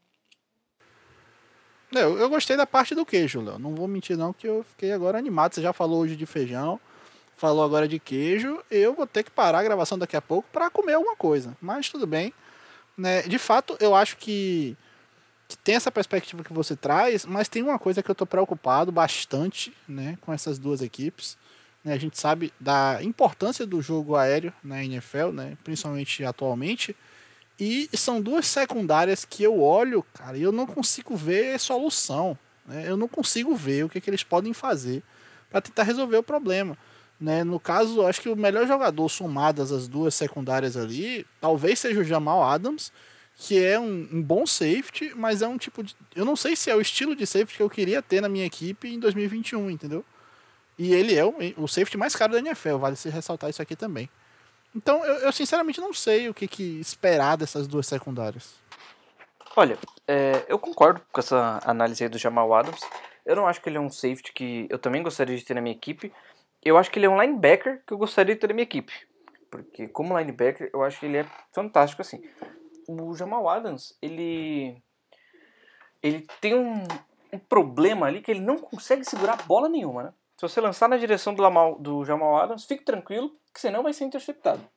Eu, eu gostei da parte do queijo, Léo. Não vou mentir, não, que eu fiquei agora animado. Você já falou hoje de feijão, falou agora de queijo. Eu vou ter que parar a gravação daqui a pouco para comer alguma coisa. Mas tudo bem. Né? De fato, eu acho que, que tem essa perspectiva que você traz, mas tem uma coisa que eu estou preocupado bastante né, com essas duas equipes. Né? A gente sabe da importância do jogo aéreo na NFL, né? principalmente atualmente. E são duas secundárias que eu olho, cara, e eu não consigo ver solução. Né? Eu não consigo ver o que, que eles podem fazer para tentar resolver o problema. Né? No caso, acho que o melhor jogador somadas as duas secundárias ali, talvez seja o Jamal Adams, que é um, um, bom safety, mas é um tipo de. Eu não sei se é o estilo de safety que eu queria ter na minha equipe em 2021, entendeu? E ele é o, o safety mais caro da NFL, vale se ressaltar isso aqui também. Então, eu, eu, sinceramente não sei o que, que, esperar dessas duas secundárias. Olha, é, eu concordo com essa análise aí do Jamal Adams. Eu não acho que ele é um safety que eu também gostaria de ter na minha equipe. Eu acho que ele é um linebacker que eu gostaria de ter na minha equipe. Porque como linebacker, eu acho que ele é fantástico assim. O Jamal Adams, ele ele tem um, um problema ali que ele não consegue segurar bola nenhuma, né? Se você lançar na direção do, Lamal, do Jamal Adams, fique tranquilo que você não vai ser interceptado.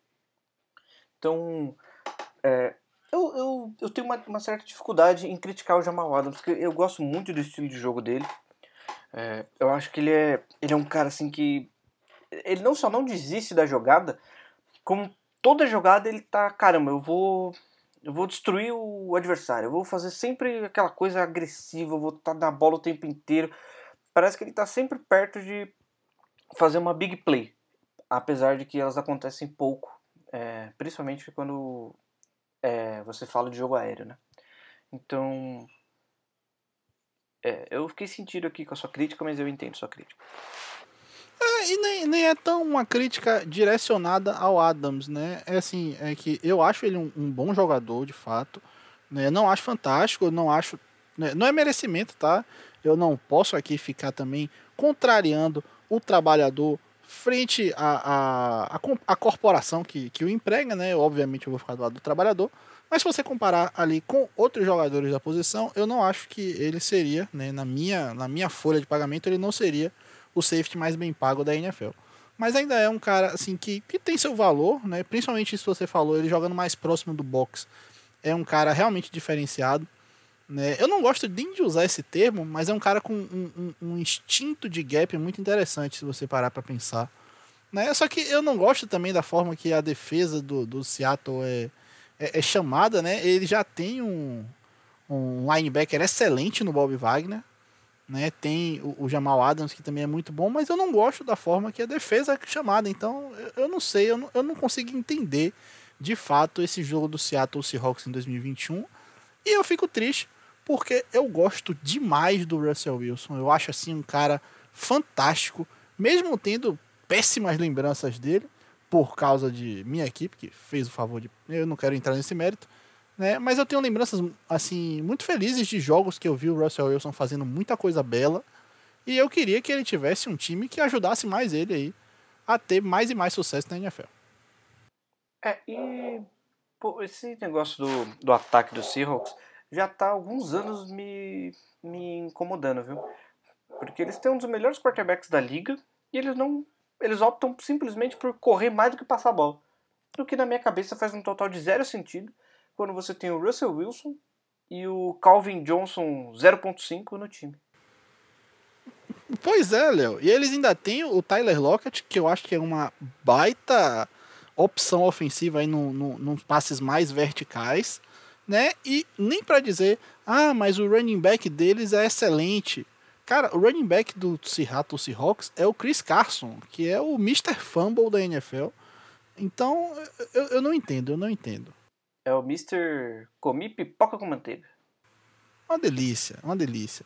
Então, é, eu, eu, eu tenho uma, uma, certa dificuldade em criticar o Jamal Adams, porque eu gosto muito do estilo de jogo dele. É, eu acho que ele é, ele é um cara assim que. Ele não só não desiste da jogada, como toda jogada ele tá, caramba, eu vou. Eu vou destruir o adversário, eu vou fazer sempre aquela coisa agressiva, eu vou estar tá na bola o tempo inteiro. Parece que ele está sempre perto de fazer uma big play apesar de que elas acontecem pouco, é, principalmente quando é, você fala de jogo aéreo, né? Então, é, eu fiquei sentido aqui com a sua crítica, mas eu entendo sua crítica. É, e nem, nem é tão uma crítica direcionada ao Adams, né? É assim, é que eu acho ele um, um bom jogador, de fato. Né? Não acho fantástico, não acho. Né? Não é merecimento, tá? Eu não posso aqui ficar também contrariando o trabalhador frente à, à, à, corporação que, que o emprega, né? Obviamente eu vou ficar do lado do trabalhador. Mas se você comparar ali com outros jogadores da posição, eu não acho que ele seria, né, na, minha, na minha folha de pagamento, ele não seria o safety mais bem pago da NFL. Mas ainda é um cara assim que, que tem seu valor, né? Principalmente se você falou, ele jogando mais próximo do box. É um cara realmente diferenciado. Né? Eu não gosto nem de usar esse termo, mas é um cara com um, um, um instinto de gap muito interessante, se você parar para pensar. Né? Só que eu não gosto também da forma que a defesa do, do Seattle é, é, é chamada. Né? Ele já tem um, um linebacker excelente no Bob Wagner. Né? Tem o, o, Jamal Adams, que também é muito bom, mas eu não gosto da forma que a defesa é chamada. Então, eu, eu não sei, eu não, eu não consigo entender de fato esse jogo do Seattle Seahawks em 2021. E eu fico triste, porque eu gosto demais do Russell Wilson. Eu acho assim um cara fantástico, mesmo tendo péssimas lembranças dele por causa de minha equipe que fez o favor de, eu não quero entrar nesse mérito, né? Mas eu tenho lembranças assim muito felizes de jogos que eu vi o Russell Wilson fazendo muita coisa bela. E eu queria que ele tivesse um time que ajudasse mais ele aí a ter mais e mais sucesso na NFL. É, e pô, esse negócio do, do ataque do Seahawks, já tá há alguns anos me, me incomodando, viu? Porque eles têm um dos melhores quarterbacks da liga e eles não. Eles optam simplesmente por correr mais do que passar a bola. O que na minha cabeça faz um total de zero sentido quando você tem o Russell Wilson e o Calvin Johnson 0.5 no time. Pois é, Léo. E eles ainda têm o Tyler Lockett, que eu acho que é uma baita opção ofensiva aí no, no, nos passes mais verticais né? E nem para dizer, ah, mas o running back deles é excelente. Cara, o running back do Seattle Seahawks é o Chris Carson, que é o Mr. Fumble da NFL. Então, eu, eu não entendo, eu não entendo. É o Mr. Comi pipoca com manteiga. Uma delícia, uma delícia.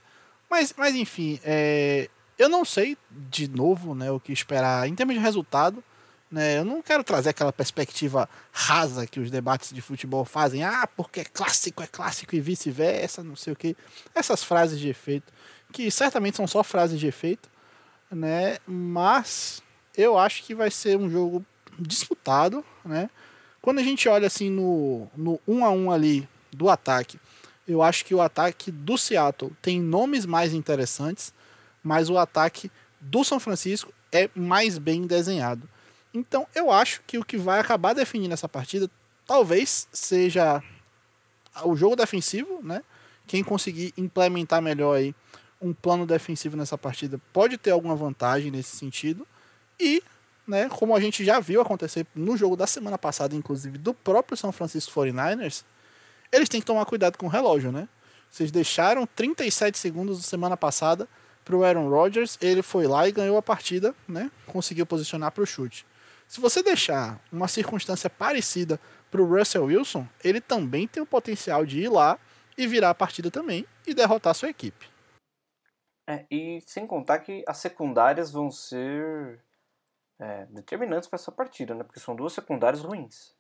Mas, mas enfim, é, eu não sei, de novo, né, o que esperar em termos de resultado. Né, eu não quero trazer aquela perspectiva rasa que os debates de futebol fazem. Ah, porque é clássico, é clássico e vice-versa, não sei o que. Essas frases de efeito, que certamente são só frases de efeito, né? Mas eu acho que vai ser um jogo disputado, né? Quando a gente olha assim no, no 1 a 1 ali do ataque, eu acho que o ataque do Seattle tem nomes mais interessantes, mas o ataque do São Francisco é mais bem desenhado. Então eu acho que o que vai acabar definindo essa partida talvez seja o jogo defensivo, né? Quem conseguir implementar melhor aí um plano defensivo nessa partida pode ter alguma vantagem nesse sentido. E, né, como a gente já viu acontecer no jogo da semana passada, inclusive do próprio São Francisco 49ers, eles têm que tomar cuidado com o relógio, né? Vocês deixaram 37 segundos na semana passada para o Aaron Rodgers, ele foi lá e ganhou a partida, né? Conseguiu posicionar para o chute. Se você deixar uma circunstância parecida para o Russell Wilson, ele também tem o potencial de ir lá e virar a partida também e derrotar a sua equipe. É, e sem contar que as secundárias vão ser é, determinantes para essa partida, né? Porque são duas secundárias ruins.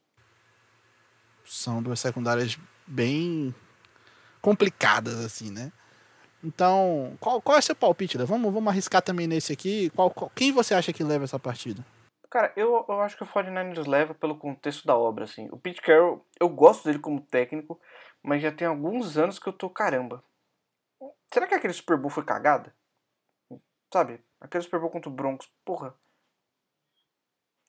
São duas secundárias bem complicadas, assim, né? Então, qual, qual é o seu palpite? Né? Vamos, vamos arriscar também nesse aqui. Qual, qual, quem você acha que leva essa partida? Cara, eu, eu acho que o 49ers leva pelo contexto da obra, assim. O Pete Carroll, eu gosto dele como técnico, mas já tem alguns anos que eu tô, caramba. Será que aquele Super Bowl foi cagada? Sabe? Aquele Super Bowl contra o Broncos, porra.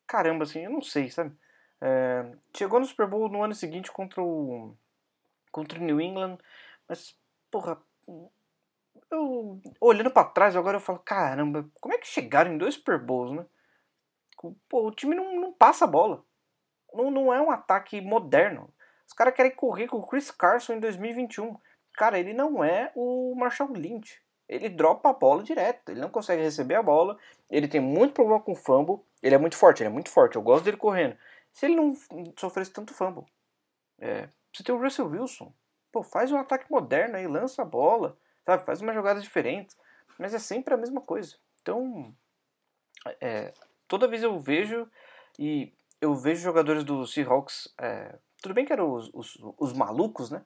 Caramba, assim, eu não sei, sabe? É, chegou no Super Bowl no ano seguinte contra o contra o New England, mas porra, eu olhando para trás agora eu falo, caramba, como é que chegaram em dois Super Bowls, né? Pô, o time não, não passa a bola. Não, não é um ataque moderno. Os caras querem correr com o Chris Carson em 2021. Cara, ele não é o Marshall Lynch. Ele dropa a bola direto. Ele não consegue receber a bola. Ele tem muito problema com o fumble. Ele é muito forte, ele é muito forte. Eu gosto dele correndo. Se ele não sofresse tanto fumble. É, você tem o Russell Wilson. Pô, faz um ataque moderno aí, lança a bola. Sabe? Faz uma jogada diferente. Mas é sempre a mesma coisa. Então, é, toda vez eu vejo e eu vejo jogadores do Seahawks, é, tudo bem que eram os, os, os, malucos, né?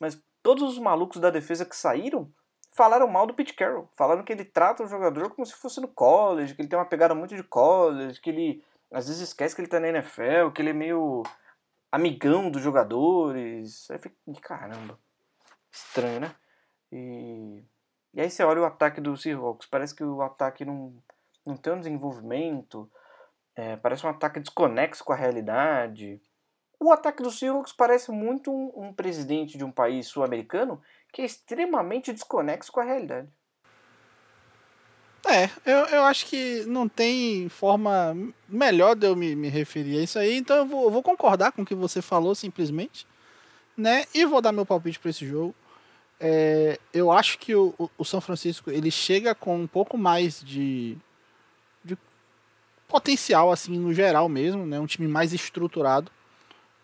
Mas todos os malucos da defesa que saíram falaram mal do Pete Carroll. Falaram que ele trata o jogador como se fosse no college, que ele tem uma pegada muito de college, que ele às vezes esquece que ele tá na NFL, que ele é meio amigão dos jogadores. Aí fica, caramba, estranho, né? E, e aí você olha o ataque do Seahawks, parece que o ataque não não tem um desenvolvimento, é, parece um ataque desconexo com a realidade. O ataque do Seahawks parece muito um, um presidente de um país sul-americano que é extremamente desconexo com a realidade. É, eu, eu acho que não tem forma melhor de eu me, me referir a isso aí, então eu vou, eu vou concordar com o que você falou simplesmente, né? E vou dar meu palpite para esse jogo. É, eu acho que o, o, São Francisco ele chega com um pouco mais de, potencial, assim, no geral mesmo, né? Um time mais estruturado.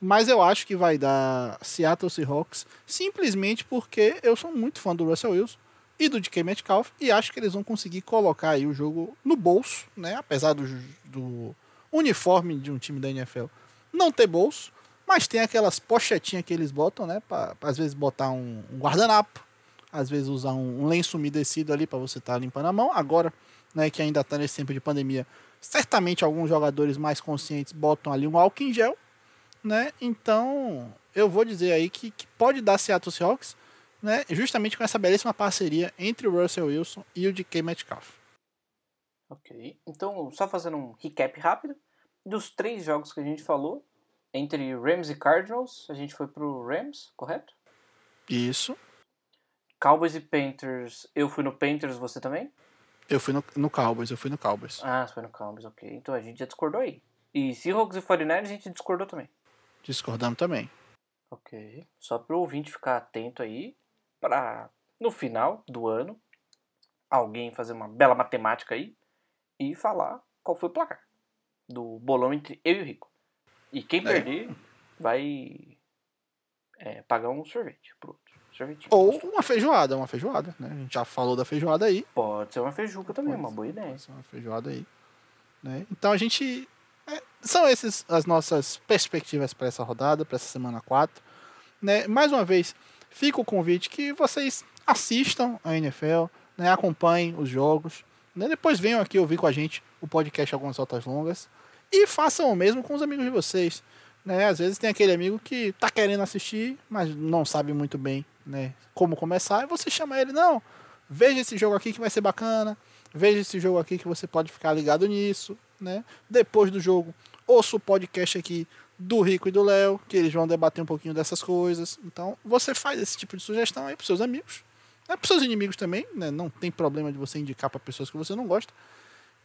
Mas eu acho que vai dar Seattle Seahawks simplesmente porque eu sou muito fã do Russell Wilson e do DK Metcalf e acho que eles vão conseguir colocar aí o jogo no bolso, né? Apesar do, do uniforme de um time da NFL não ter bolso, mas tem aquelas pochetinhas que eles botam, né? Pra às vezes botar um, um, guardanapo, às vezes usar um, um lenço umedecido ali para você estar tá limpando a mão. Agora, né, que ainda está nesse tempo de pandemia, Certamente alguns jogadores mais conscientes botam ali um álcool em gel, né? Então, eu vou dizer aí que, que pode dar Seattle Seahawks, né? Justamente com essa belíssima parceria entre o Russell Wilson e o DK Metcalf. Ok. Então, só fazendo um recap rápido dos três jogos que a gente falou, entre Rams e Cardinals, a gente foi pro Rams, correto? Isso. Cowboys e Panthers, eu fui no Panthers, você também? Eu fui no, no Cowboys, eu fui no Cowboys. Ah, você foi no Cowboys, ok. Então a gente já discordou aí. E Seahawks e 49 a gente discordou também. Discordamos também. Ok. Só para o ouvinte ficar atento aí, para no final do ano, alguém fazer uma bela matemática aí e falar qual foi o placar do bolão entre eu e o Rico. E quem É. perder vai é, pagar um sorvete pro outro. Ou uma feijoada, uma feijoada, né? A gente já falou da feijoada aí. Pode ser uma feijuca também, Pode uma boa ideia. Pode ser uma feijoada aí. Né? Então a gente. é, são essas as nossas perspectivas para essa rodada, para essa semana 4. Né? Mais uma vez, fica o convite que vocês assistam a NFL, né? acompanhem os jogos. Né? Depois venham aqui ouvir com a gente o podcast Algumas Rotas Longas. E façam o mesmo com os amigos de vocês. Né? Às vezes tem aquele amigo que tá querendo assistir, mas não sabe muito bem né, como começar. E você chama ele, não, veja esse jogo aqui que vai ser bacana. Veja esse jogo aqui que você pode ficar ligado nisso. Né? Depois do jogo, ouça o podcast aqui do Rico e do Léo, que eles vão debater um pouquinho dessas coisas. Então, você faz esse tipo de sugestão aí pros seus amigos. Né? Pros seus inimigos também, né? Não tem problema de você indicar para pessoas que você não gosta.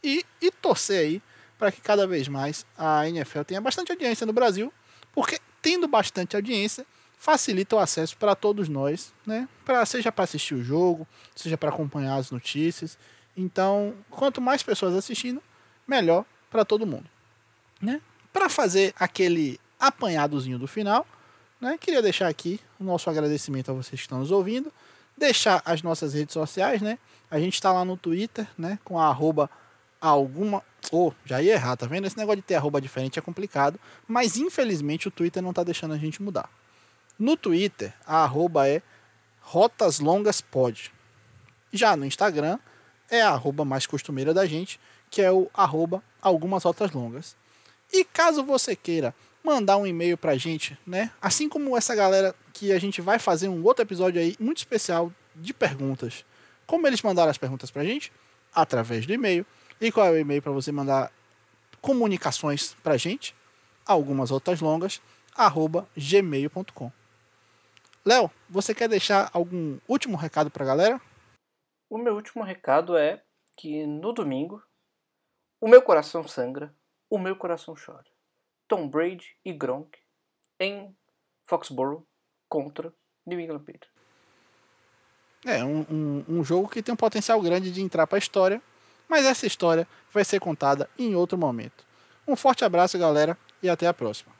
E, e torcer aí para que cada vez mais a NFL tenha bastante audiência no Brasil, porque tendo bastante audiência, facilita o acesso para todos nós, né? Pra, seja para assistir o jogo, seja para acompanhar as notícias. Então, quanto mais pessoas assistindo, melhor para todo mundo. Né? Para fazer aquele apanhadozinho do final, né? queria deixar aqui o nosso agradecimento a vocês que estão nos ouvindo, deixar as nossas redes sociais, né? A gente está lá no Twitter, né? Com a arroba alguma. Oh, já ia errar, tá vendo? Esse negócio de ter arroba diferente é complicado, mas infelizmente o Twitter não tá deixando a gente mudar. No Twitter, a arroba é Rotas Longas. Já no Instagram, é a arroba mais costumeira da gente, que é o arroba algumas rotas longas. E caso você queira mandar um e-mail pra gente, né? Assim como essa galera que a gente vai fazer um outro episódio aí muito especial de perguntas. Como eles mandaram as perguntas pra gente? Através do e-mail. E qual é o e-mail para você mandar comunicações pra gente? Algumas rotas longas, arroba gmail.com. Léo, você quer deixar algum último recado pra galera? O meu último recado é que no domingo o meu coração sangra, o meu coração chora. Tom Brady e Gronk em Foxborough contra New England Patriots. É um, um, um jogo que tem um potencial grande de entrar para a história, mas essa história vai ser contada em outro momento. Um forte abraço, galera, e até a próxima.